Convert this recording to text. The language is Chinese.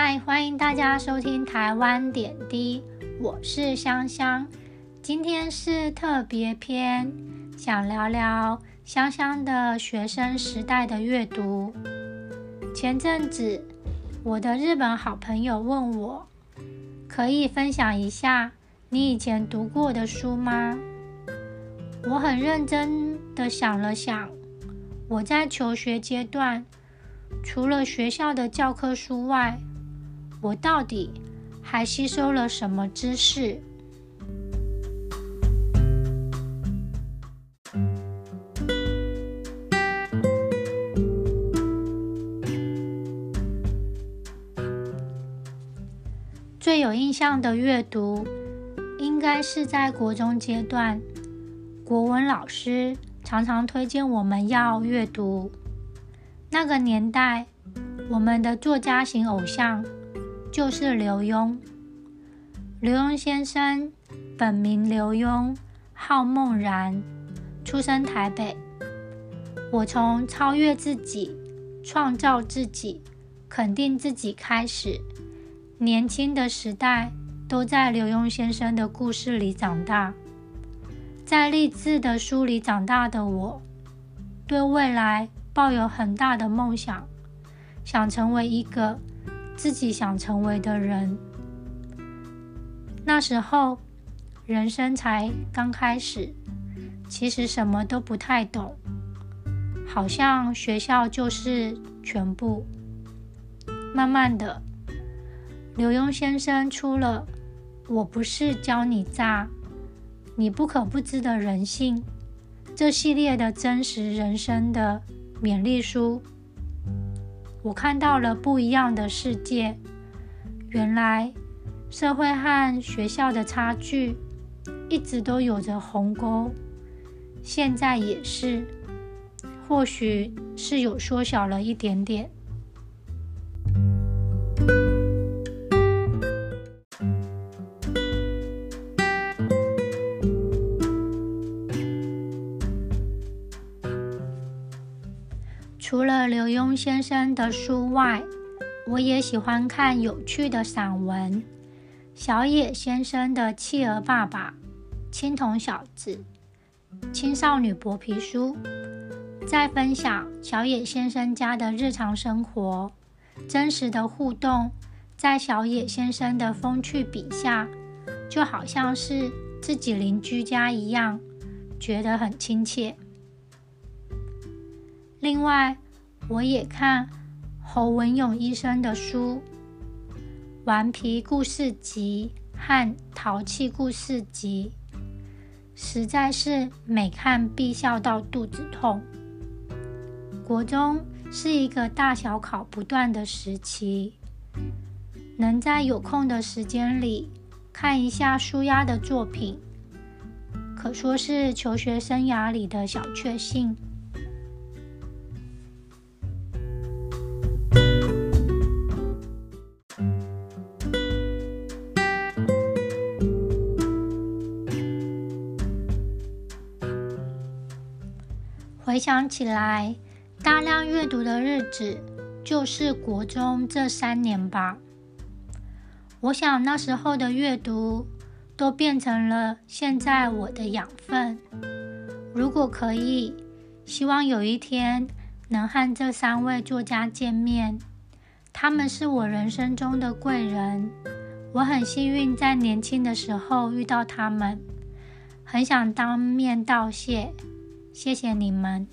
嗨，欢迎大家收听台湾点滴，我是香香。今天是特别篇，想聊聊香香的学生时代的阅读。前阵子，我的日本好朋友问我，可以分享一下你以前读过的书吗？我很认真的想了想，我在求学阶段，除了学校的教科书外，我到底还吸收了什么知识？最有印象的阅读，应该是在国中阶段，国文老师常常推荐我们要阅读。那个年代，我们的作家型偶像。就是刘墉。刘墉先生本名刘墉，号孟然，出生台北。我从超越自己、创造自己、肯定自己开始，年轻的时代都在刘墉先生的故事里长大。在励志的书里长大的我，对未来抱有很大的梦想，想成为一个。自己想成为的人，那时候人生才刚开始，其实什么都不太懂，好像学校就是全部。慢慢的，刘墉先生出了《我不是教你渣，你不可不知的人性》这系列的真实人生的勉励书。我看到了不一样的世界。原来社会和学校的差距一直都有着鸿沟，现在也是，或许是有缩小了一点点。除了刘墉先生的书外，我也喜欢看有趣的散文。小野先生的《企鹅爸爸》《青铜小子》《青少女薄皮书》，在分享小野先生家的日常生活，真实的互动，在小野先生的风趣笔下，就好像是自己邻居家一样，觉得很亲切。另外，我也看侯文勇医生的书《顽皮故事集》和《淘气故事集》，实在是每看必笑到肚子痛。国中是一个大小考不断的时期，能在有空的时间里看一下舒压的作品，可说是求学生涯里的小确幸。回想起来，大量阅读的日子就是国中这三年吧。我想那时候的阅读都变成了现在我的养分。如果可以，希望有一天能和这三位作家见面。他们是我人生中的贵人，我很幸运在年轻的时候遇到他们，很想当面道谢。谢谢你们。